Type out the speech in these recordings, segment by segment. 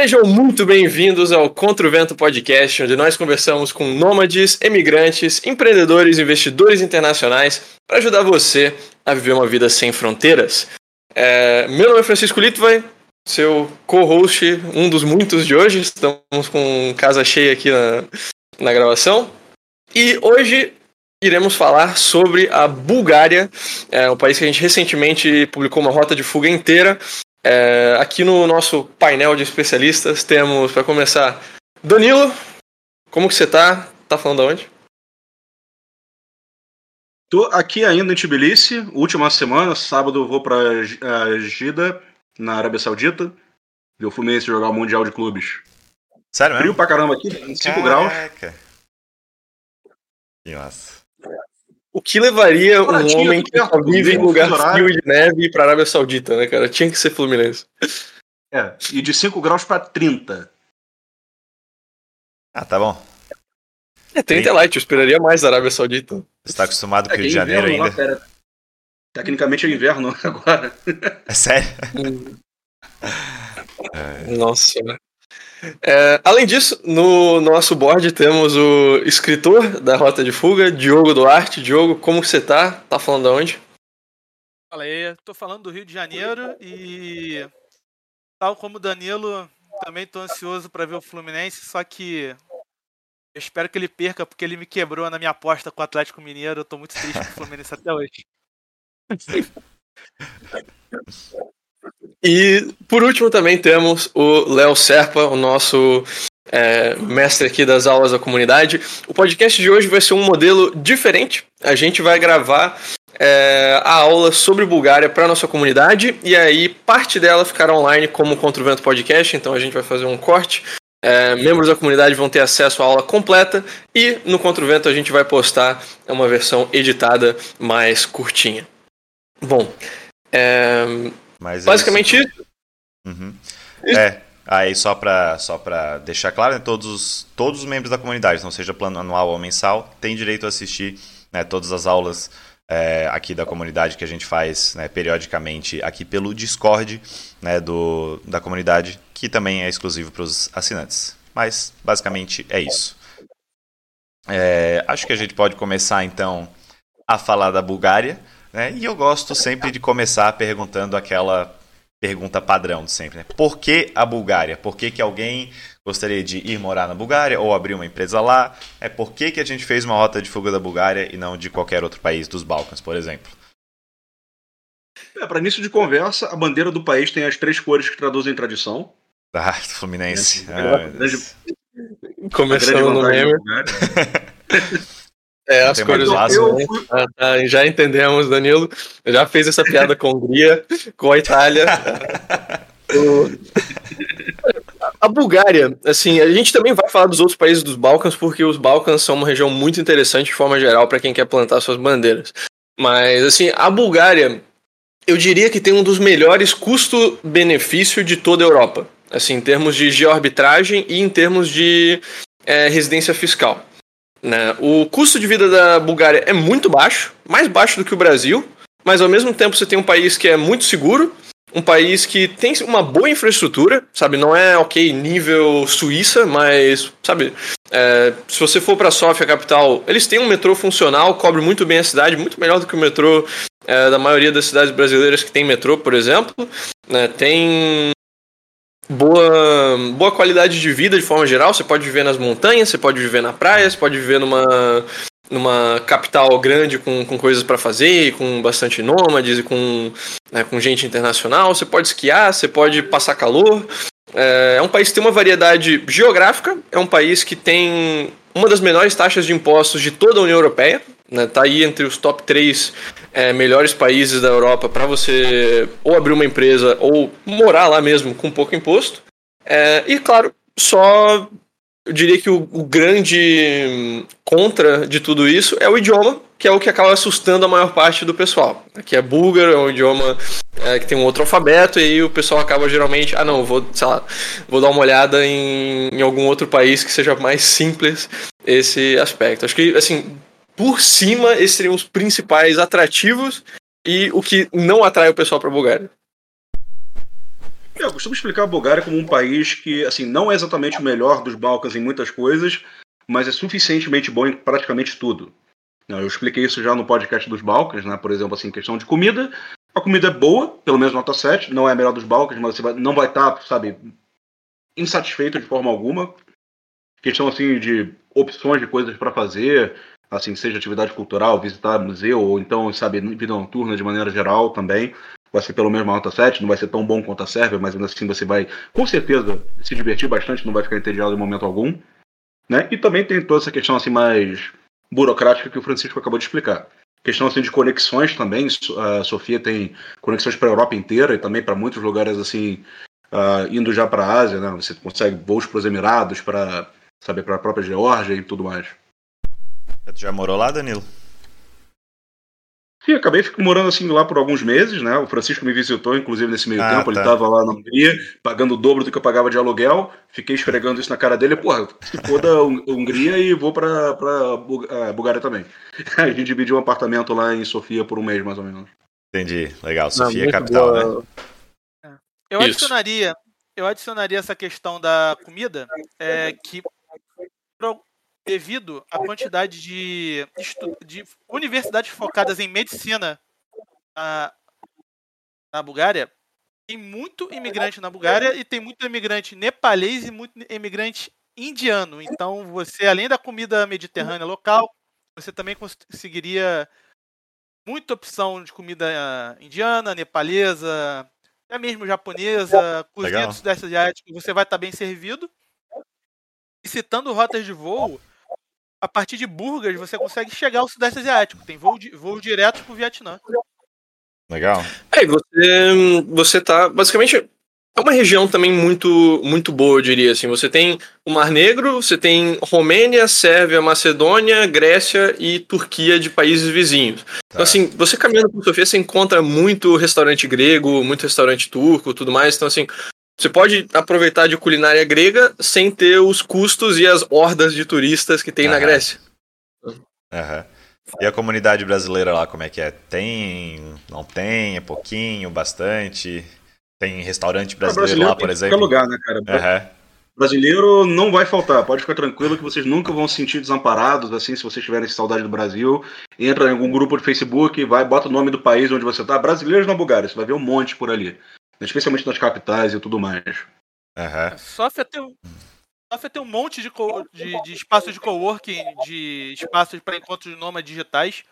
Sejam muito bem-vindos ao Contra o Vento Podcast, onde nós conversamos com nômades, emigrantes, empreendedores investidores internacionais para ajudar você a viver uma vida sem fronteiras. É, meu nome é Francisco Litvai, seu co-host, um dos muitos de hoje. Estamos com casa cheia aqui na, na gravação. E hoje iremos falar sobre a Bulgária, é um país que a gente recentemente publicou uma rota de fuga inteira é, aqui no nosso painel de especialistas temos, para começar, Danilo. Como que você tá? Tá falando de onde? Tô aqui ainda em Tbilisi, última semana, sábado vou para Gida, na Arábia Saudita, ver o Fluminense jogar o Mundial de Clubes. Sério mesmo? Frio pra caramba aqui, 5 graus. Nossa. O que levaria um homem que só vive em lugar frio de neve para a Arábia Saudita, né, cara? Tinha que ser Fluminense. É, e de 5 graus para 30. Ah, tá bom. É, 30 é light, eu esperaria mais da Arábia Saudita. Você tá acostumado com o é Rio de Janeiro ainda? Lá, Tecnicamente é inverno agora. É sério? Nossa, né? É, além disso, no nosso board temos o escritor da Rota de Fuga, Diogo Duarte. Diogo, como você tá? Tá falando de onde? Fala aí, tô falando do Rio de Janeiro e tal como o Danilo, também tô ansioso para ver o Fluminense, só que eu espero que ele perca porque ele me quebrou na minha aposta com o Atlético Mineiro. Eu tô muito triste com o Fluminense até hoje. E por último também temos o Léo Serpa, o nosso é, mestre aqui das aulas da comunidade. O podcast de hoje vai ser um modelo diferente. A gente vai gravar é, a aula sobre Bulgária para nossa comunidade e aí parte dela ficará online como Contra o Vento Podcast. Então a gente vai fazer um corte. É, membros da comunidade vão ter acesso à aula completa e no Contra o Vento a gente vai postar uma versão editada mais curtinha. Bom, é, mas Basicamente é isso. Uhum. isso. É, aí só para só pra deixar claro, né, todos, todos os membros da comunidade, não seja plano anual ou mensal, têm direito a assistir né, todas as aulas é, aqui da comunidade que a gente faz né, periodicamente aqui pelo Discord né, do, da comunidade, que também é exclusivo para os assinantes. Mas basicamente é isso. É, acho que a gente pode começar então a falar da Bulgária. Né? E eu gosto sempre de começar perguntando aquela pergunta padrão de sempre. Né? Por que a Bulgária? Por que, que alguém gostaria de ir morar na Bulgária ou abrir uma empresa lá? É por que, que a gente fez uma rota de fuga da Bulgária e não de qualquer outro país dos Balcãs, por exemplo? É, para início de conversa, a bandeira do país tem as três cores que traduzem tradição. Ah, Fluminense. É, ah, grande, Começando no meme. É, as cores azul. Ah, tá, já entendemos, Danilo. Já fez essa piada com a Hungria, com a Itália. a Bulgária, assim, a gente também vai falar dos outros países dos Balcãs, porque os Balcãs são uma região muito interessante de forma geral para quem quer plantar suas bandeiras. Mas, assim, a Bulgária, eu diria que tem um dos melhores custo-benefício de toda a Europa. Assim, em termos de geoarbitragem e em termos de é, residência fiscal. Né? O custo de vida da Bulgária é muito baixo, mais baixo do que o Brasil, mas ao mesmo tempo você tem um país que é muito seguro, um país que tem uma boa infraestrutura, sabe? Não é ok nível Suíça, mas, sabe? É, se você for para Sofia, capital, eles têm um metrô funcional, cobre muito bem a cidade, muito melhor do que o metrô é, da maioria das cidades brasileiras que tem metrô, por exemplo. Né? Tem boa, boa qualidade de vida de forma geral. Você pode viver nas montanhas, você pode viver na praia, você pode viver numa, numa capital grande com, com coisas para fazer, com bastante nômades com, né, com gente internacional. Você pode esquiar, você pode passar calor. É, é um país que tem uma variedade geográfica, é um país que tem uma das menores taxas de impostos de toda a União Europeia. Né, tá aí entre os top 3 é, melhores países da Europa para você ou abrir uma empresa ou morar lá mesmo com pouco imposto. É, e claro, só eu diria que o, o, grande contra de tudo isso é o idioma, que é o que acaba assustando a maior parte do pessoal. Aqui é búlgaro, é um idioma é, que tem um outro alfabeto, e aí o pessoal acaba geralmente, ah não, vou, sei lá, vou dar uma olhada em, em algum outro país que seja mais simples esse aspecto. Acho que, assim, por cima, esses seriam os principais atrativos e o que não atrai o pessoal para Bulgária. Eu costumo explicar a Bulgária como um país que, assim, não é exatamente o melhor dos Balcãs em muitas coisas, mas é suficientemente bom em praticamente tudo. Eu expliquei isso já no podcast dos Balcãs, né? Por exemplo, assim, questão de comida. A comida é boa, pelo menos nota 7, não é a melhor dos Balcãs, mas você vai, não vai estar, sabe, insatisfeito de forma alguma. Questão, assim, de opções de coisas para fazer, assim, seja atividade cultural, visitar museu, ou então, sabe, vida noturna de maneira geral também vai ser pelo menos uma nota 7, não vai ser tão bom quanto a Sérvia, mas ainda assim você vai, com certeza, se divertir bastante, não vai ficar entediado em momento algum. Né? E também tem toda essa questão assim mais burocrática que o Francisco acabou de explicar. Questão assim de conexões também, a Sofia tem conexões para a Europa inteira e também para muitos lugares assim, uh, indo já para a Ásia, né? Você consegue voos para os Emirados, para saber para a própria Geórgia e tudo mais. Já morou lá, Danilo? E acabei morando assim lá por alguns meses, né? O Francisco me visitou, inclusive, nesse meio ah, tempo. Tá. Ele estava lá na Hungria, pagando o dobro do que eu pagava de aluguel. Fiquei esfregando isso na cara dele. Porra, se for da Hungria e vou pra, pra Bulgária também. A gente dividiu um apartamento lá em Sofia por um mês, mais ou menos. Entendi. Legal. Sofia é capital, boa. né? Eu adicionaria, eu adicionaria essa questão da comida, é, que devido à quantidade de, de universidades focadas em medicina na, na Bulgária, tem muito imigrante na Bulgária e tem muito imigrante nepalês e muito imigrante indiano. Então, você, além da comida mediterrânea local, você também conseguiria muita opção de comida indiana, nepalesa, até mesmo japonesa, cozinha do Sudeste Asiático. Você vai estar bem servido. E citando rotas de voo, a partir de Burgas você consegue chegar ao Sudeste Asiático. Tem voo, voo direto pro Vietnã. Legal. É, você, você tá. Basicamente, é uma região também muito, muito boa, eu diria. Assim. Você tem o Mar Negro, você tem Romênia, Sérvia, Macedônia, Grécia e Turquia de países vizinhos. Então, tá. Então, assim, você caminhando por Sofia, você encontra muito restaurante grego, muito restaurante turco tudo mais. Então, assim, você pode aproveitar de culinária grega sem ter os custos e as hordas de turistas que tem na Grécia. Uhum. E a comunidade brasileira lá, como é que é? Tem, não tem, é pouquinho, bastante? Tem restaurante brasileiro, brasileiro lá, por exemplo? lugar, né, cara? Uhum. Brasileiro não vai faltar, pode ficar tranquilo que vocês nunca vão se sentir desamparados, assim, se vocês tiverem saudade do Brasil. Entra em algum grupo de Facebook, vai, bota o nome do país onde você tá. Brasileiros na Bulgária, você vai ver um monte por ali especialmente nas capitais e tudo mais. Uhum. Sofia tem um, Sofia tem um monte de, de, de espaços de coworking, de espaços para encontros de nômades digitais.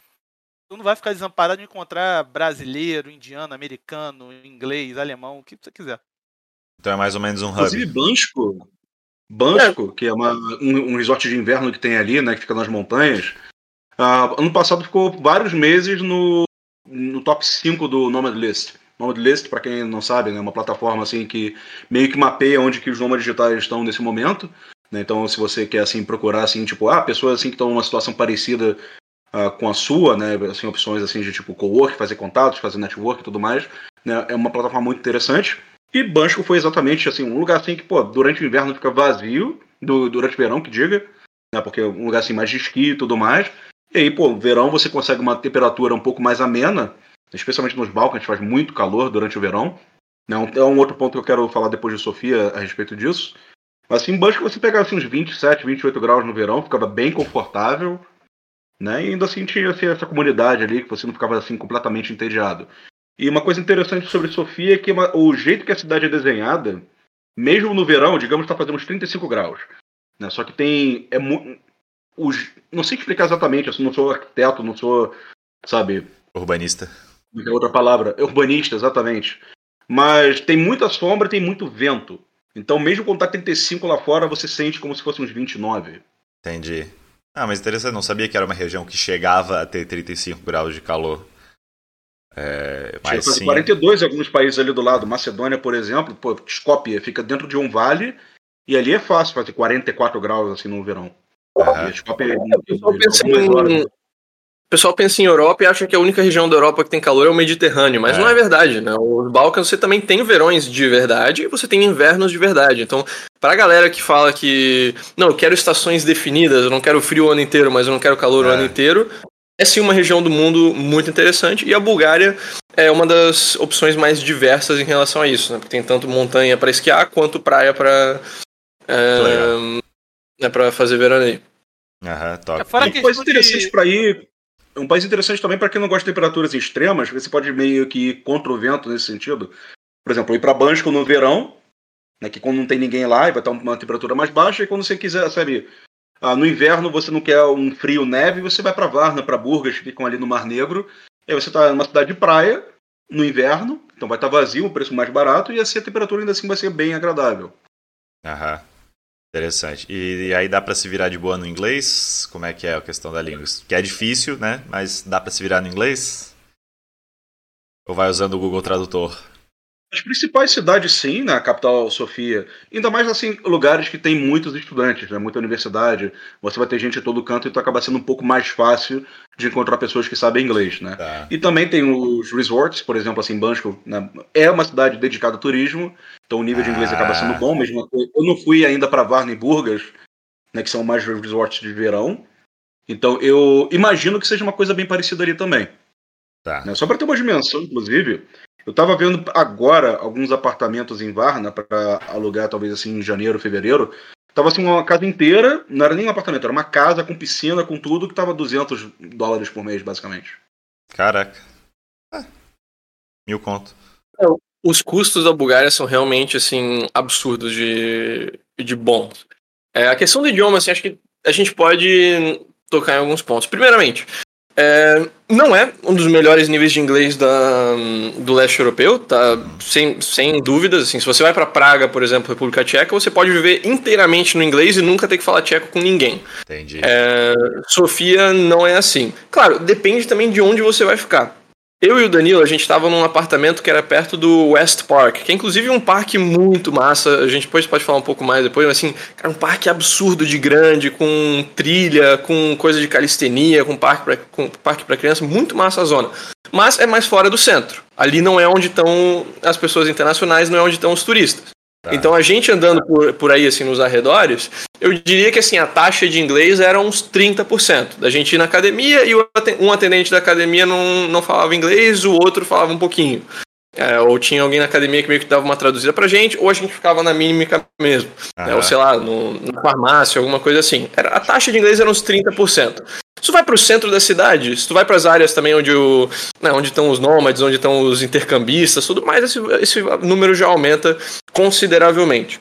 Tu não vai ficar desamparado de encontrar brasileiro, indiano, americano, inglês, alemão, o que você quiser. Então é mais ou menos um hub. Inclusive Bansko, Bansko, é. que é uma, um, um, resort de inverno que tem ali, né, que fica nas montanhas. Uh, ano passado ficou vários meses no, no top 5 do Nomad List. Nomad List, para quem não sabe, é né, uma plataforma assim que meio que mapeia onde que os nômades digitais estão nesse momento. Né? Então, se você quer assim procurar assim, tipo, ah, pessoas assim que estão numa situação parecida uh, com a sua, né, assim, opções assim de tipo co-work, fazer contatos, fazer network e tudo mais, né, é uma plataforma muito interessante. E Bancho foi exatamente assim um lugar assim que, pô, durante o inverno fica vazio, do, durante o verão que diga, né, porque é um lugar assim mais de esqui e tudo mais. E aí, pô, verão você consegue uma temperatura um pouco mais amena especialmente nos Balcãs, faz muito calor durante o verão. Não, é um outro ponto que eu quero falar depois de Sofia a respeito disso. Mas assim, em Bansko você pegava assim, uns 27, 28 graus no verão, ficava bem confortável, né? E ainda assim tinha assim, essa comunidade ali que você não ficava assim completamente entediado. E uma coisa interessante sobre Sofia é que uma, o jeito que a cidade é desenhada, mesmo no verão, digamos, está fazendo uns 35 graus. Né? Só que tem. É, os, não sei explicar exatamente, assim, não sou arquiteto, não sou, sabe. Urbanista. É outra palavra, urbanista, exatamente. Mas tem muita sombra, tem muito vento. Então, mesmo quando tá 35 lá fora, você sente como se fosse uns 29. Entendi. Ah, mas interessante, não sabia que era uma região que chegava a ter 35 graus de calor. É, mas sim. 42 em alguns países ali do lado. Macedônia, por exemplo, pô, Skopje fica dentro de um vale e ali é fácil fazer 44 graus assim no verão. Uhum. Skopje, é, eu penso em, o pessoal pensa em Europa e acha que a única região da Europa que tem calor é o Mediterrâneo, mas é. não é verdade, né? Os Balcãs você também tem verões de verdade e você tem invernos de verdade. Então, pra galera que fala que não, eu quero estações definidas, eu não quero frio o ano inteiro, mas eu não quero calor é. o ano inteiro, é sim uma região do mundo muito interessante e a Bulgária é uma das opções mais diversas em relação a isso, né? Porque tem tanto montanha para esquiar quanto praia para é, é para fazer veraneio. Aham, top. É, fora um país interessante de... para ir. Um país interessante também para quem não gosta de temperaturas extremas, você pode meio que ir contra o vento nesse sentido. Por exemplo, ir para Bansko no verão, né, que quando não tem ninguém lá, vai estar uma temperatura mais baixa, e quando você quiser, sabe, ah, no inverno você não quer um frio neve, você vai para Varna, para Burgas, que ficam ali no Mar Negro, e aí você está numa cidade de praia, no inverno, então vai estar vazio, o preço mais barato, e assim a temperatura ainda assim vai ser bem agradável. Aham. Interessante. E, e aí dá para se virar de boa no inglês? Como é que é a questão da língua? Que é difícil, né? Mas dá para se virar no inglês? Ou vai usando o Google Tradutor? As principais cidades, sim, na capital Sofia. Ainda mais assim, lugares que tem muitos estudantes, né? muita universidade. Você vai ter gente de todo canto, então acaba sendo um pouco mais fácil de encontrar pessoas que sabem inglês, né? Tá. E também tem os resorts, por exemplo, assim, Bansko né? é uma cidade dedicada ao turismo, então o nível de inglês ah. acaba sendo bom. Mesmo eu não fui ainda para Varna e Burgas, né? Que são mais resorts de verão. Então eu imagino que seja uma coisa bem parecida ali também. Tá. Né? Só para ter uma dimensão, inclusive, eu estava vendo agora alguns apartamentos em Varna para alugar, talvez assim, em janeiro, fevereiro. Tava assim uma casa inteira, não era nem um apartamento, era uma casa com piscina, com tudo, que tava 200 dólares por mês, basicamente. Caraca. É. Mil conto. É, os custos da Bulgária são realmente, assim, absurdos de, de bons. É, a questão do idioma, assim, acho que a gente pode tocar em alguns pontos. Primeiramente, é, não é um dos melhores níveis de inglês da, do leste europeu, tá? Sem, sem dúvidas. Assim, se você vai para Praga, por exemplo, República Tcheca, você pode viver inteiramente no inglês e nunca ter que falar tcheco com ninguém. Entendi. É, Sofia não é assim. Claro, depende também de onde você vai ficar. Eu e o Danilo, a gente estava num apartamento que era perto do West Park, que é inclusive um parque muito massa. A gente depois pode falar um pouco mais depois, mas assim, cara, um parque absurdo de grande, com trilha, com coisa de calistenia, com parque para com parque para criança, muito massa a zona. Mas é mais fora do centro. Ali não é onde estão as pessoas internacionais, não é onde estão os turistas. Tá. Então a gente andando por, por aí assim nos arredores, eu diria que assim a taxa de inglês era uns 30%. Da gente ir na academia e um atendente da academia não, não falava inglês, o outro falava um pouquinho. É, ou tinha alguém na academia que meio que dava uma traduzida pra gente, ou a gente ficava na mímica mesmo. Né, ou sei lá, no, na farmácia, alguma coisa assim. Era, a taxa de inglês era uns 30%. Se tu vai pro centro da cidade, se tu vai para as áreas também onde, o, né, onde estão os nômades, onde estão os intercambistas, tudo mais, esse, esse número já aumenta consideravelmente.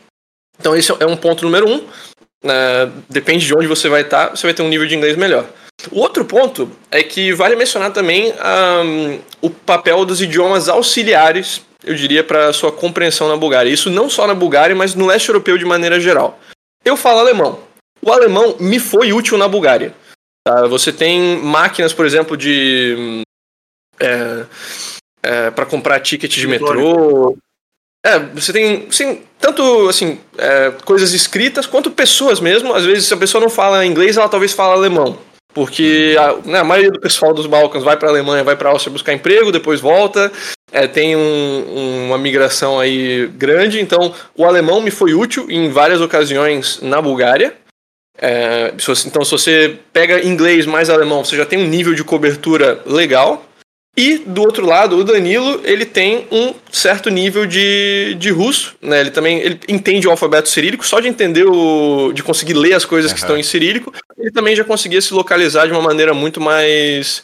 Então esse é um ponto número um. Uh, depende de onde você vai estar, tá, você vai ter um nível de inglês melhor. O outro ponto é que vale mencionar também um, o papel dos idiomas auxiliares, eu diria, para sua compreensão na Bulgária. Isso não só na Bulgária, mas no leste europeu de maneira geral. Eu falo alemão. O alemão me foi útil na Bulgária. Tá? Você tem máquinas, por exemplo, de. É, é, para comprar ticket de metrô. É, você tem, sim, tanto assim, é, coisas escritas quanto pessoas mesmo. Às vezes, se a pessoa não fala inglês, ela talvez fala alemão. Porque a, né, a maioria do pessoal dos Balcãs vai para a Alemanha, vai para a Áustria buscar emprego, depois volta. É, tem um, uma migração aí grande. Então, o alemão me foi útil em várias ocasiões na Bulgária. É, então, se você pega inglês mais alemão, você já tem um nível de cobertura legal. E do outro lado, o Danilo, ele tem um certo nível de, de russo, né? Ele também ele entende o alfabeto cirílico, só de entender o de conseguir ler as coisas uhum. que estão em cirílico, ele também já conseguia se localizar de uma maneira muito mais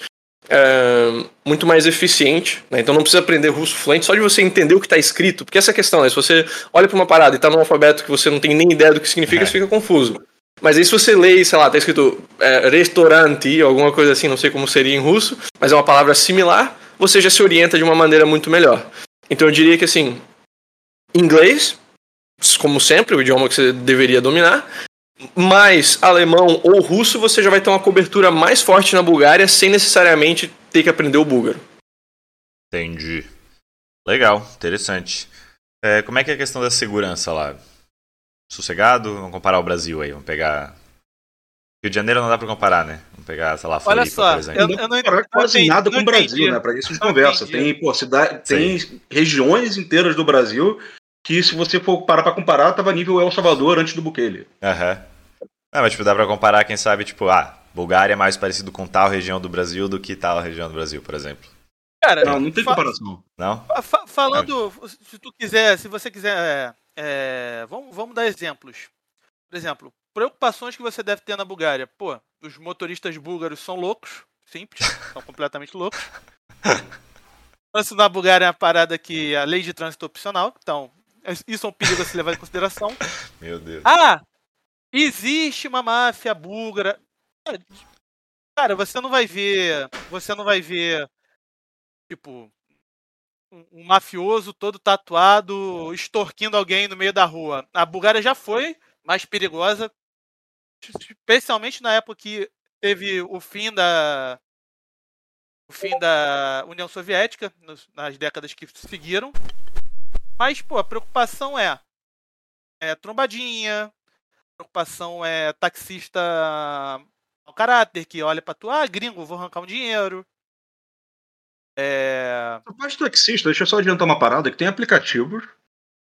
é, muito mais eficiente, né? Então não precisa aprender russo fluente só de você entender o que está escrito, porque essa é questão, né? Se você olha para uma parada e está num alfabeto que você não tem nem ideia do que significa, uhum. você fica confuso. Mas aí se você lê, sei lá, tá escrito é, restaurante, alguma coisa assim, não sei como seria em russo, mas é uma palavra similar, você já se orienta de uma maneira muito melhor. Então eu diria que assim, inglês, como sempre, o idioma que você deveria dominar, mais alemão ou russo, você já vai ter uma cobertura mais forte na Bulgária sem necessariamente ter que aprender o búlgaro. Entendi. Legal, interessante. É, como é que é a questão da segurança lá? Sossegado? Vamos comparar o Brasil aí, vamos pegar. Rio de Janeiro não dá pra comparar, né? Vamos pegar, sei lá, Floripa, Olha só, por exemplo. Eu, eu não comparar quase não nada com o Brasil, né? Pra isso de conversa. Tem, pô, cidade, tem regiões inteiras do Brasil que, se você for parar pra comparar, tava nível El Salvador antes do Bukele. Aham. Uhum. Não, mas tipo, dá pra comparar, quem sabe, tipo, ah, Bulgária é mais parecido com tal região do Brasil do que tal região do Brasil, por exemplo. Cara, Não, não tem comparação. Não? fa- falando, se tu quiser, se você quiser, é, vamos, vamos dar exemplos. Por exemplo, preocupações que você deve ter na Bulgária. Pô, os motoristas búlgaros são loucos, simples, são completamente loucos. Trânsito na Bulgária é uma parada que a lei de trânsito é opcional, então isso é um perigo a se levar em consideração. Meu Deus. Ah, existe uma máfia búlgara. Cara, você não vai ver, você não vai ver tipo um, um mafioso todo tatuado extorquindo alguém no meio da rua. A Bulgária já foi mais perigosa, especialmente na época que teve o fim da o fim da União Soviética nas décadas que seguiram. Mas pô, a preocupação é é trombadinha, preocupação é taxista ao caráter, que olha pra tu, ah, gringo, vou arrancar um dinheiro. É. A parte taxista, deixa eu só adiantar uma parada, que tem aplicativos,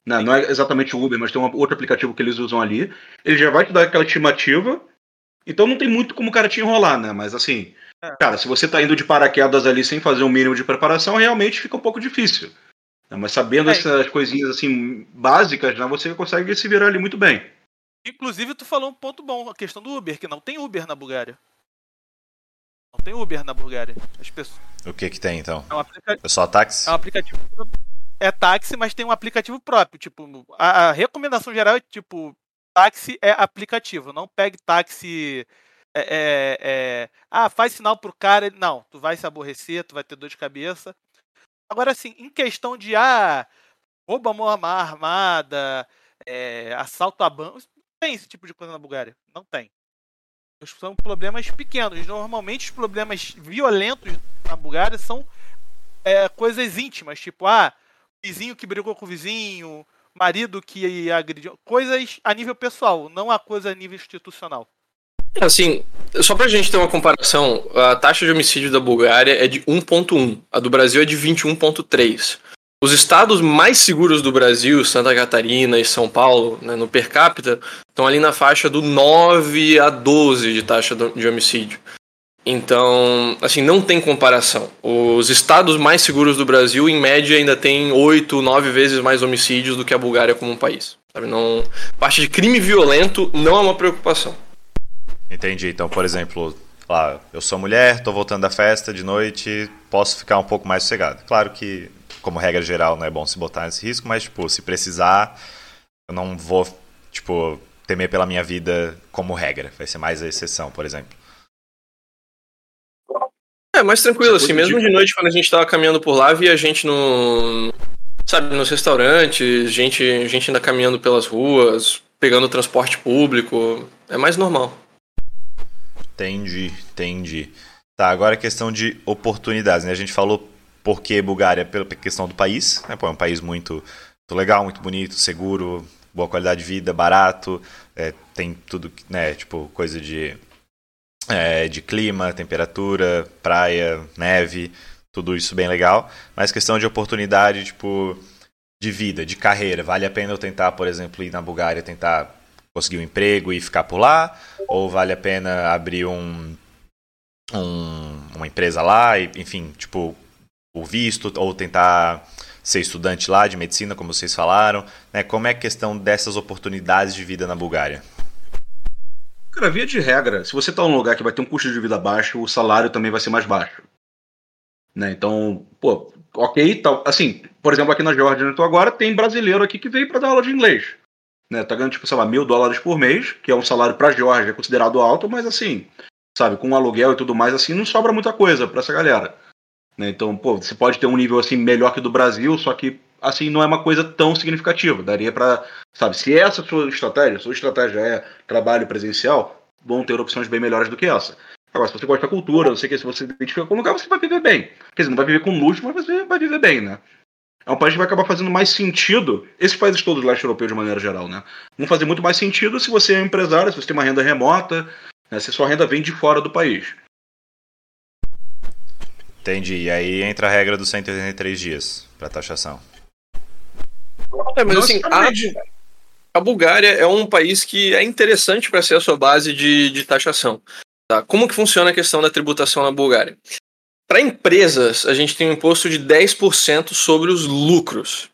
né, não é exatamente o Uber, mas tem um outro aplicativo que eles usam ali, ele já vai te dar aquela estimativa, então não tem muito como o cara te enrolar, né, mas assim, É. cara, se você tá indo de paraquedas ali sem fazer um mínimo de preparação, realmente fica um pouco difícil. né, mas sabendo É. essas coisinhas assim básicas, né, você consegue se virar ali muito bem. Inclusive, tu falou um ponto bom, a questão do Uber, que não tem Uber na Bulgária. Não tem Uber na Bulgária. As pessoas. O que que tem então? É um, É só táxi? é um aplicativo. É táxi, mas tem um aplicativo próprio. Tipo, a, a recomendação geral é tipo, táxi é aplicativo. Não pegue táxi. é, é, é, ah, faz sinal pro cara. Não, tu vai se aborrecer, tu vai ter dor de cabeça. Agora, assim, em questão de ah, rouba uma armada, é, assalto a banco. Não tem esse tipo de coisa na Bulgária. Não tem. São problemas pequenos. Normalmente os problemas violentos na Bulgária são é, coisas íntimas, tipo, ah, vizinho que brigou com o vizinho, marido que agrediu. Coisas a nível pessoal, não a coisa a nível institucional. Assim, só pra gente ter uma comparação, a taxa de homicídio da Bulgária é de 1.1, a do Brasil é de 21.3. Os estados mais seguros do Brasil, Santa Catarina e São Paulo, né, no per capita, estão ali na faixa do 9 a 12 de taxa de homicídio. Então, assim, não tem comparação. Os estados mais seguros do Brasil, em média, ainda tem 8, 9 vezes mais homicídios do que a Bulgária como um país. Sabe? Não, parte de crime violento não é uma preocupação. Entendi. Então, por exemplo, lá, eu sou mulher, tô voltando da festa de noite, posso ficar um pouco mais sossegado. Claro que, como regra geral, não é bom se botar nesse risco, mas, tipo, se precisar, eu não vou, tipo, temer pela minha vida como regra. Vai ser mais a exceção, por exemplo. É, mais tranquilo, é assim, mesmo de noite, quando a gente tava caminhando por lá, via gente no. Sabe, nos restaurantes, gente, gente ainda caminhando pelas ruas, pegando transporte público. É mais normal. Entendi, entendi. Tá, agora a questão de oportunidades, né? A gente falou por que Bulgária pela questão do país, né? Pô, é um país muito, muito legal, muito bonito, seguro, boa qualidade de vida, barato, é, tem tudo, né? Tipo, coisa de, é, de clima, temperatura, praia, neve, tudo isso bem legal. Mas questão de oportunidade, tipo, de vida, de carreira, vale a pena eu tentar, por exemplo, ir na Bulgária, tentar conseguir um emprego e ficar por lá? Ou vale a pena abrir um, um- uma empresa lá, e, enfim, tipo, o visto, ou tentar ser estudante lá de medicina, como vocês falaram? Né? Como é a questão dessas oportunidades de vida na Bulgária? Cara, via de regra, se você tá num lugar que vai ter um custo de vida baixo, o salário também vai ser mais baixo. Né? Então, pô, ok. Assim, por exemplo, aqui na Geórgia, onde eu tô agora, tem brasileiro aqui que veio para dar aula de inglês. Né? Tá ganhando, tipo, sei lá, mil dólares por mês, que é um salário pra Geórgia considerado alto, mas assim, sabe, com aluguel e tudo mais, assim, não sobra muita coisa pra essa galera. Né? Então, pô, você pode ter um nível assim melhor que o do Brasil, só que assim não é uma coisa tão significativa. Daria pra, sabe, se essa sua estratégia, sua estratégia é trabalho presencial, vão ter opções bem melhores do que essa. Agora, se você gosta da cultura, o que, se você se identifica com o lugar, você vai viver bem. Quer dizer, não vai viver com luxo, mas você vai viver bem, né? É um país que vai acabar fazendo mais sentido, esses países todos do leste europeu de maneira geral, né? Vão fazer muito mais sentido se você é um empresário, se você tem uma renda remota, né? se sua renda vem de fora do país. Entendi. E aí entra a regra dos 183 dias para taxação. É, mas assim, a, a Bulgária é um país que é interessante para ser a sua base de, de taxação. Tá? Como que funciona a questão da tributação na Bulgária? Para empresas, a gente tem um imposto de 10% sobre os lucros.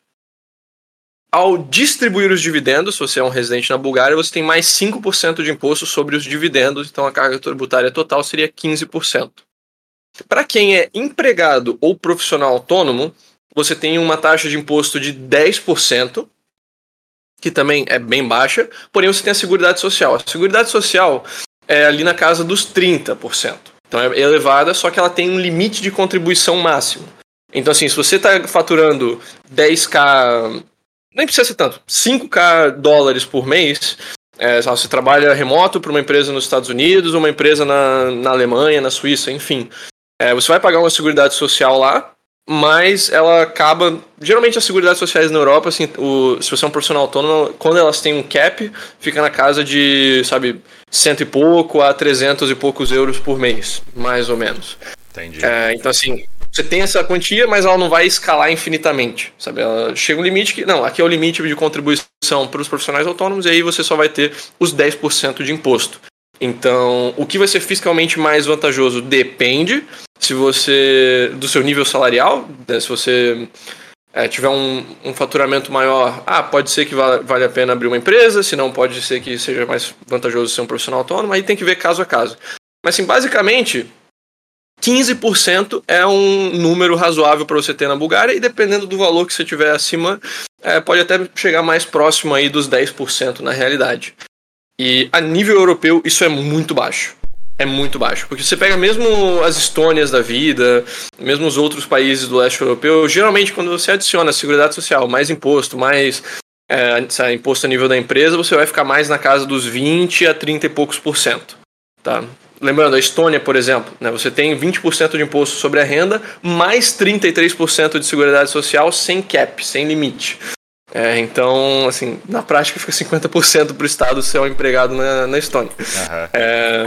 Ao distribuir os dividendos, se você é um residente na Bulgária, você tem mais 5% de imposto sobre os dividendos, então a carga tributária total seria 15%. Para quem é empregado ou profissional autônomo, você tem uma taxa de imposto de 10%, que também é bem baixa, porém você tem a Seguridade Social. A Seguridade Social é ali na casa dos 30%. Então é elevada, só que ela tem um limite de contribuição máximo. Então, assim, se você está faturando 10k nem precisa ser tanto, 5k dólares por mês. É, você trabalha remoto para uma empresa nos Estados Unidos, uma empresa na, na Alemanha, na Suíça, enfim. É, você vai pagar uma seguridade social lá, mas ela acaba. Geralmente as seguridades sociais na Europa, assim, o, se você é um profissional autônomo, quando elas têm um cap, fica na casa de, sabe, cento e pouco a trezentos e poucos euros por mês, mais ou menos. Entendi. É, então, assim, você tem essa quantia, mas ela não vai escalar infinitamente, sabe? Ela chega um limite que, não, aqui é o limite de contribuição para os profissionais autônomos e aí você só vai ter os 10% de imposto. Então, o que vai ser fiscalmente mais vantajoso depende se você do seu nível salarial, né? se você é, tiver um, um, faturamento maior, ah, pode ser que vale, a pena abrir uma empresa, se não pode ser que seja mais vantajoso ser um profissional autônomo, aí tem que ver caso a caso. Mas, assim, basicamente, 15% é um número razoável para você ter na Bulgária e dependendo do valor que você tiver acima, é, pode até chegar mais próximo aí dos 10% na realidade. E a nível europeu isso é muito baixo. É muito baixo. Porque você pega mesmo as Estônias da vida, mesmo os outros países do leste europeu, geralmente quando você adiciona a seguridade social, mais imposto, mais é, imposto a nível da empresa, você vai ficar mais na casa dos 20 a 30 e poucos por cento. Tá? Lembrando, a Estônia, por exemplo, né, você tem 20% de imposto sobre a renda, mais 33% de seguridade social sem cap, sem limite. É, então, assim, na prática fica 50% para o Estado ser um empregado na, na Estônia. Uhum. É,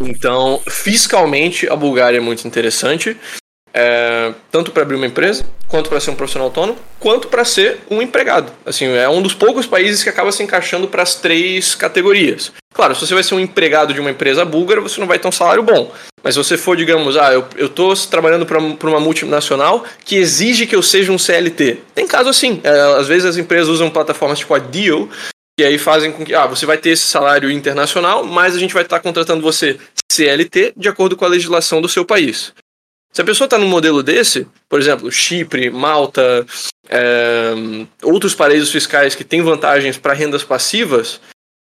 então, fiscalmente, a Bulgária é muito interessante. É, tanto para abrir uma empresa, quanto para ser um profissional autônomo, quanto para ser um empregado. Assim, é um dos poucos países que acaba se encaixando para as três categorias. Claro, se você vai ser um empregado de uma empresa búlgara, você não vai ter um salário bom. Mas se você for, digamos, ah, eu estou trabalhando para uma multinacional que exige que eu seja um CLT. Tem caso assim. É, às vezes as empresas usam plataformas tipo a Deal, que aí fazem com que ah, você vai ter esse salário internacional, mas a gente vai estar contratando você CLT de acordo com a legislação do seu país. Se a pessoa está num modelo desse, por exemplo, Chipre, Malta, é, outros paraísos fiscais que têm vantagens para rendas passivas,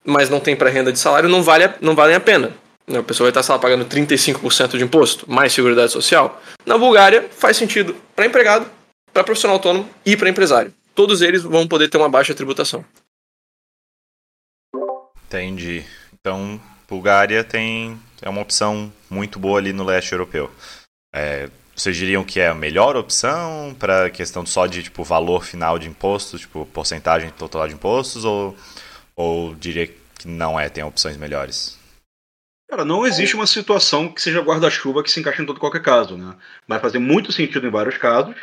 mas não tem para renda de salário, não, vale, não valem a pena. A pessoa vai estar lá, pagando 35% de imposto, mais seguridade social. Na Bulgária, faz sentido para empregado, para profissional autônomo e para empresário. Todos eles vão poder ter uma baixa tributação. Entendi. Então, Bulgária tem é uma opção muito boa ali no leste europeu. É, vocês diriam que é a melhor opção para questão só de tipo valor final de impostos, tipo porcentagem total de impostos, ou, ou diria que não é, tem opções melhores? Cara, não existe uma situação que seja guarda-chuva que se encaixe em todo qualquer caso, né? Vai fazer muito sentido em vários casos.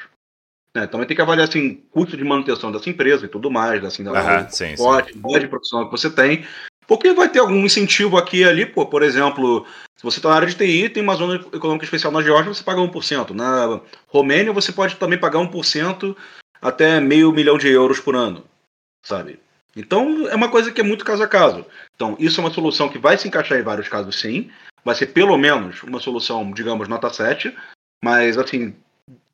Né? Também tem que avaliar assim, custo de manutenção dessa empresa e tudo mais, assim, da uhum, sim, sim. de profissional que você tem. Porque vai ter algum incentivo aqui e ali, pô, por exemplo, se você está na área de TI, tem uma zona econômica especial na Geórgia, você paga 1%. Na Romênia, você pode também pagar 1% até meio milhão de euros por ano, sabe? Então, é uma coisa que é muito caso a caso. Então, isso é uma solução que vai se encaixar em vários casos, sim. Vai ser pelo menos uma solução, digamos, nota 7. Mas, assim,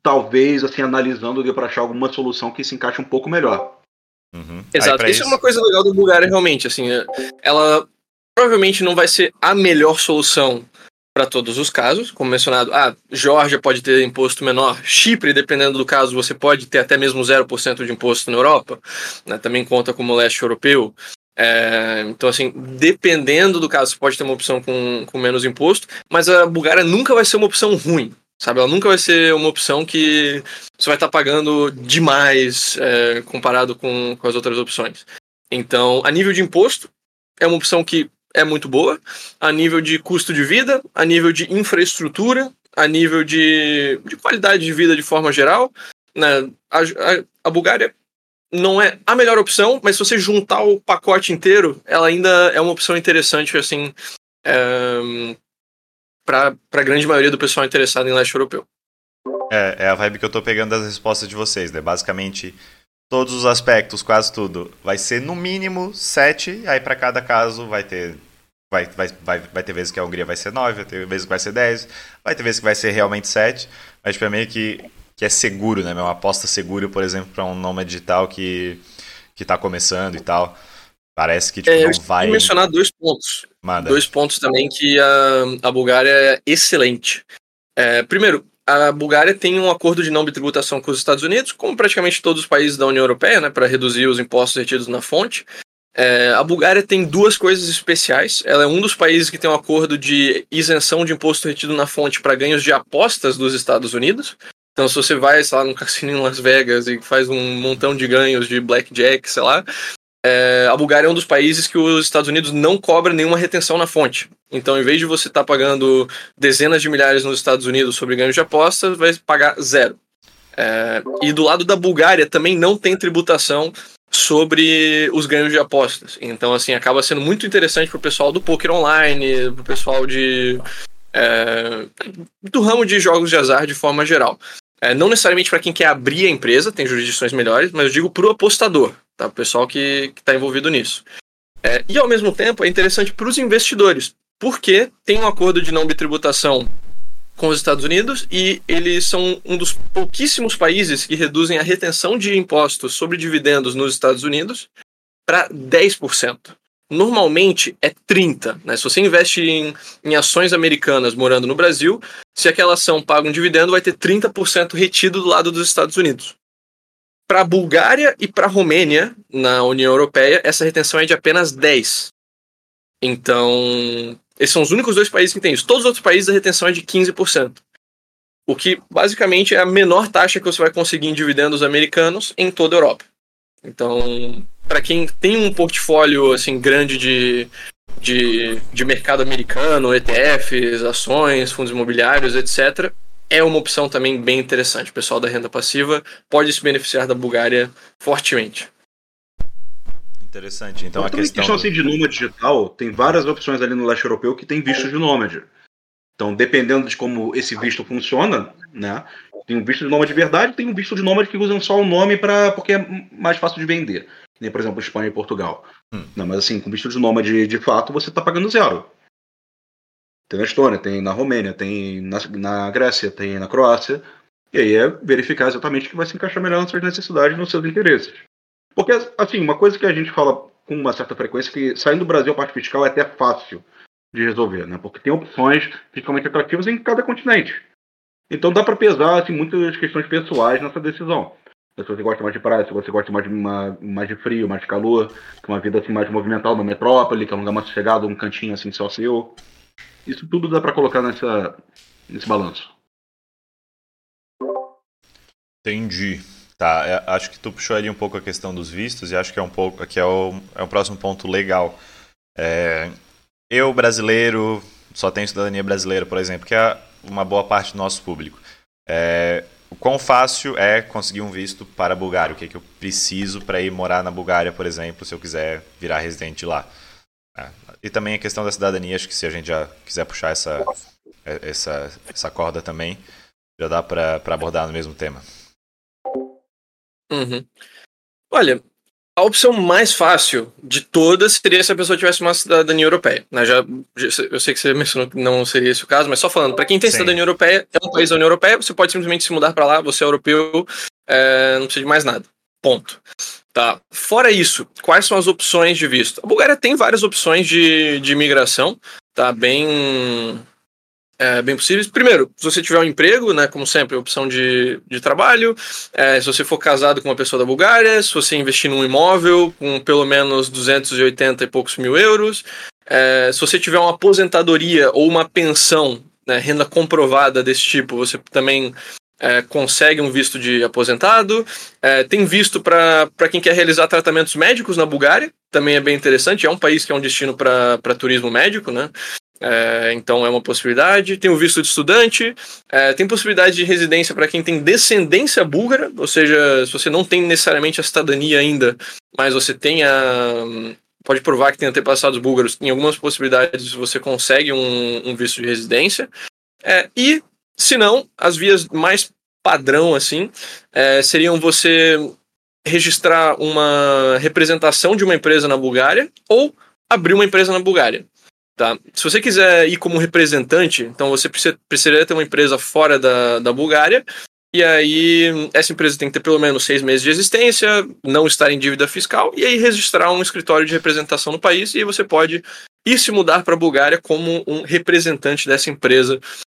talvez, assim, analisando, dê para achar alguma solução que se encaixe um pouco melhor. Uhum. Exato. Isso, isso, é uma coisa legal do Bulgária, realmente. Assim, ela provavelmente não vai ser a melhor solução para todos os casos, como mencionado, ah, Geórgia pode ter imposto menor, Chipre, dependendo do caso, você pode ter até mesmo 0% de imposto na Europa, né, também conta como leste europeu. É, então, assim, dependendo do caso, você pode ter uma opção com, com menos imposto, mas a Bulgária nunca vai ser uma opção ruim, sabe? Ela nunca vai ser uma opção que você vai estar pagando demais é, comparado com, com as outras opções. Então, a nível de imposto, é uma opção que é muito boa, a nível de custo de vida, a nível de infraestrutura, a nível de, de qualidade de vida de forma geral. Né? A, a, a Bulgária não é a melhor opção, mas se você juntar o pacote inteiro, ela ainda é uma opção interessante, assim, é, para a grande maioria do pessoal interessado em leste europeu. É, é a vibe que eu tô pegando das respostas de vocês, né? Basicamente, todos os aspectos, quase tudo, vai ser no mínimo 7, aí para cada caso vai ter. Vai, vai, vai, vai ter vezes que a Hungria vai ser 9, vai ter vezes que vai ser 10, vai ter vezes que vai ser realmente 7, mas tipo, é meio que, que é seguro, né? É uma aposta segura, por exemplo, para um nome digital que, que tá começando e tal. Parece que tipo, é, não vai. Eu mencionar dois pontos. Manda. Dois pontos também que a, a Bulgária é excelente. É, primeiro, a Bulgária tem um acordo de não bitributação com os Estados Unidos, como praticamente todos os países da União Europeia, né, para reduzir os impostos retidos na fonte. É, a Bulgária tem duas coisas especiais. Ela é um dos países que tem um acordo de isenção de imposto retido na fonte para ganhos de apostas dos Estados Unidos. Então, se você vai, sei lá, num cassino em Las Vegas e faz um montão de ganhos de blackjack, sei lá, é, a Bulgária é um dos países que os Estados Unidos não cobra nenhuma retenção na fonte. Então, em vez de você estar tá pagando dezenas de milhares nos Estados Unidos sobre ganhos de apostas, vai pagar zero. É, e do lado da Bulgária também não tem tributação sobre os ganhos de apostas. Então, assim, acaba sendo muito interessante para o pessoal do poker online, para o pessoal de, é, do ramo de jogos de azar de forma geral. É, não necessariamente para quem quer abrir a empresa, tem jurisdições melhores, mas eu digo para o apostador, tá? o pessoal que está envolvido nisso. É, e ao mesmo tempo é interessante para os investidores, porque tem um acordo de não bitributação com os Estados Unidos e eles são um dos pouquíssimos países que reduzem a retenção de impostos sobre dividendos nos Estados Unidos para 10% normalmente é 30. Né? Se você investe em, em ações americanas morando no Brasil, se aquela ação paga um dividendo, vai ter 30% retido do lado dos Estados Unidos. Para a Bulgária e para a Romênia, na União Europeia, essa retenção é de apenas 10. Então, esses são os únicos dois países que têm isso. Todos os outros países a retenção é de 15%. O que basicamente é a menor taxa que você vai conseguir em dividendos americanos em toda a Europa. Então, para quem tem um portfólio assim grande de, de, de mercado americano, ETFs, ações, fundos imobiliários, etc., é uma opção também bem interessante. O pessoal da renda passiva pode se beneficiar da Bulgária fortemente. Interessante. Então, a questão, questão assim, de nômade digital, tem várias opções ali no leste europeu que tem visto de nômade. Então, dependendo de como esse visto funciona, né? Tem um visto de nômade de verdade, tem um visto de nômade que usam só o nome para porque é mais fácil de vender nem, por exemplo, Espanha e Portugal. Hum. Não, mas assim, com visto de nômade de fato, você está pagando zero. Tem na Estônia, tem na Romênia, tem na, na Grécia, tem na Croácia. E aí é verificar exatamente o que vai se encaixar melhor nas suas necessidades, nos seus interesses. Porque, assim, uma coisa que a gente fala com uma certa frequência é que saindo do Brasil a parte fiscal é até fácil de resolver, né? Porque tem opções fiscalmente atrativas em cada continente. Então dá para pesar assim, muitas questões pessoais nessa decisão. Se você gosta mais de praia, se você gosta mais de, uma, mais de frio, mais de calor, uma vida assim mais movimental, uma metrópole, que é um lugar mais sossegado, um cantinho assim só seu. Isso tudo dá para colocar nessa, nesse balanço. Entendi. Tá, é, acho que tu puxou ali um pouco a questão dos vistos e acho que é um pouco que é o, é um próximo ponto legal. É, eu, brasileiro, só tenho cidadania brasileira, por exemplo, que é uma boa parte do nosso público. É, o quão fácil é conseguir um visto para a Bulgária? O que, é que eu preciso para ir morar na Bulgária, por exemplo, se eu quiser virar residente lá? É. E também a questão da cidadania, acho que se a gente já quiser puxar essa, essa, essa corda também, já dá para abordar no mesmo tema. Uhum. Olha, a opção mais fácil de todas seria se a pessoa tivesse uma cidadania europeia. Né? Já, eu sei que você mencionou que não seria esse o caso, mas só falando, para quem tem Sim. cidadania europeia, é um país da União Europeia, você pode simplesmente se mudar para lá, você é europeu, é, não precisa de mais nada. Ponto. Tá. Fora isso, quais são as opções de visto? A Bulgária tem várias opções de, de imigração, tá bem é, bem possíveis. Primeiro, se você tiver um emprego, né, como sempre, opção de, de trabalho. É, se você for casado com uma pessoa da Bulgária, se você investir num imóvel com pelo menos 280 e poucos mil euros. É, se você tiver uma aposentadoria ou uma pensão, né, renda comprovada desse tipo, você também é, consegue um visto de aposentado. É, tem visto para quem quer realizar tratamentos médicos na Bulgária, também é bem interessante. É um país que é um destino para turismo médico, né? É, então é uma possibilidade. Tem o visto de estudante, é, tem possibilidade de residência para quem tem descendência búlgara, ou seja, se você não tem necessariamente a cidadania ainda, mas você tem a. pode provar que tem antepassados búlgaros, em algumas possibilidades você consegue um, um visto de residência. É, e, se não, as vias mais padrão, assim, é, seriam você registrar uma representação de uma empresa na Bulgária ou abrir uma empresa na Bulgária. Tá? Se você quiser ir como representante, então você precisa, precisaria ter uma empresa fora da, da Bulgária, e aí essa empresa tem que ter pelo menos seis meses de existência, não estar em dívida fiscal, e aí registrar um escritório de representação no país, e aí você pode ir se mudar para a Bulgária como um representante dessa empresa,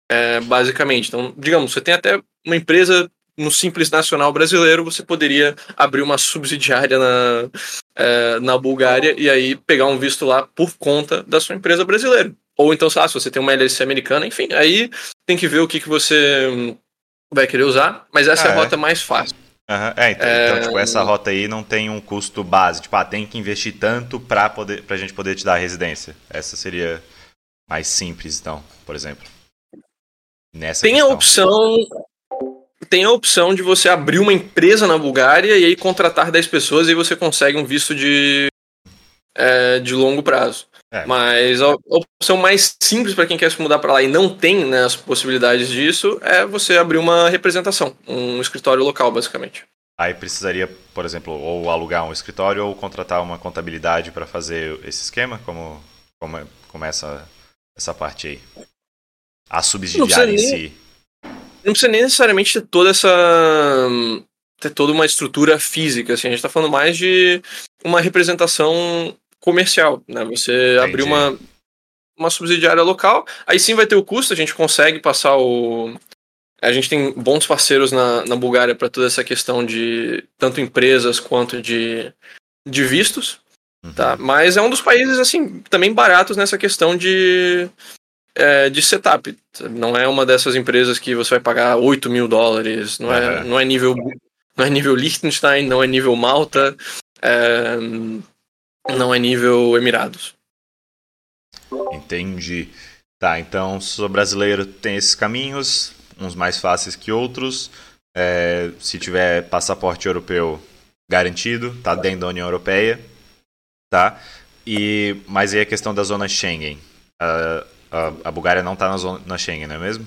é, basicamente. Então, digamos, você tem até uma empresa no Simples Nacional Brasileiro, você poderia abrir uma subsidiária na, é, na Bulgária e aí pegar um visto lá por conta da sua empresa brasileira. Ou então, se você tem uma LLC americana, enfim, aí tem que ver o que, que você vai querer usar, mas essa ah, é a ah, é? rota mais fácil. Uhum. É, então, é... então, tipo, essa rota aí não tem um custo base. Tipo, ah, tem que investir tanto pra, poder, pra gente poder te dar a residência. Essa seria mais simples, então, por exemplo. Nessa tem questão. a opção tem a opção de você abrir uma empresa na Bulgária e aí contratar 10 pessoas e você consegue um visto de, é, de longo prazo. É. Mas a opção mais simples para quem quer se mudar para lá e não tem né, as possibilidades disso é você abrir uma representação, um escritório local, basicamente. Aí precisaria, por exemplo, ou alugar um escritório ou contratar uma contabilidade para fazer esse esquema? Como, como começa essa parte aí? A subsidiária em si não precisa nem necessariamente ter toda essa. ter toda uma estrutura física, assim. A gente tá falando mais de uma representação comercial, né? Você Entendi. abrir uma, uma subsidiária local, aí sim vai ter o custo, a gente consegue passar o. A gente tem bons parceiros na, na Bulgária para toda essa questão de tanto empresas quanto de, de vistos. Uhum. Tá? Mas é um dos países assim também baratos nessa questão de, é, de setup. Não é uma dessas empresas que você vai pagar 8 mil dólares, não é, não é nível não é nível Liechtenstein, não é nível Malta, é, não é nível Emirados. Entendi. Tá, então sou brasileiro tem esses caminhos, uns mais fáceis que outros. É, se tiver passaporte europeu garantido, tá dentro da União Europeia, tá? E mas aí a questão da zona Schengen. Uh, a, Bulgária não está na, zona, na Schengen, não é mesmo?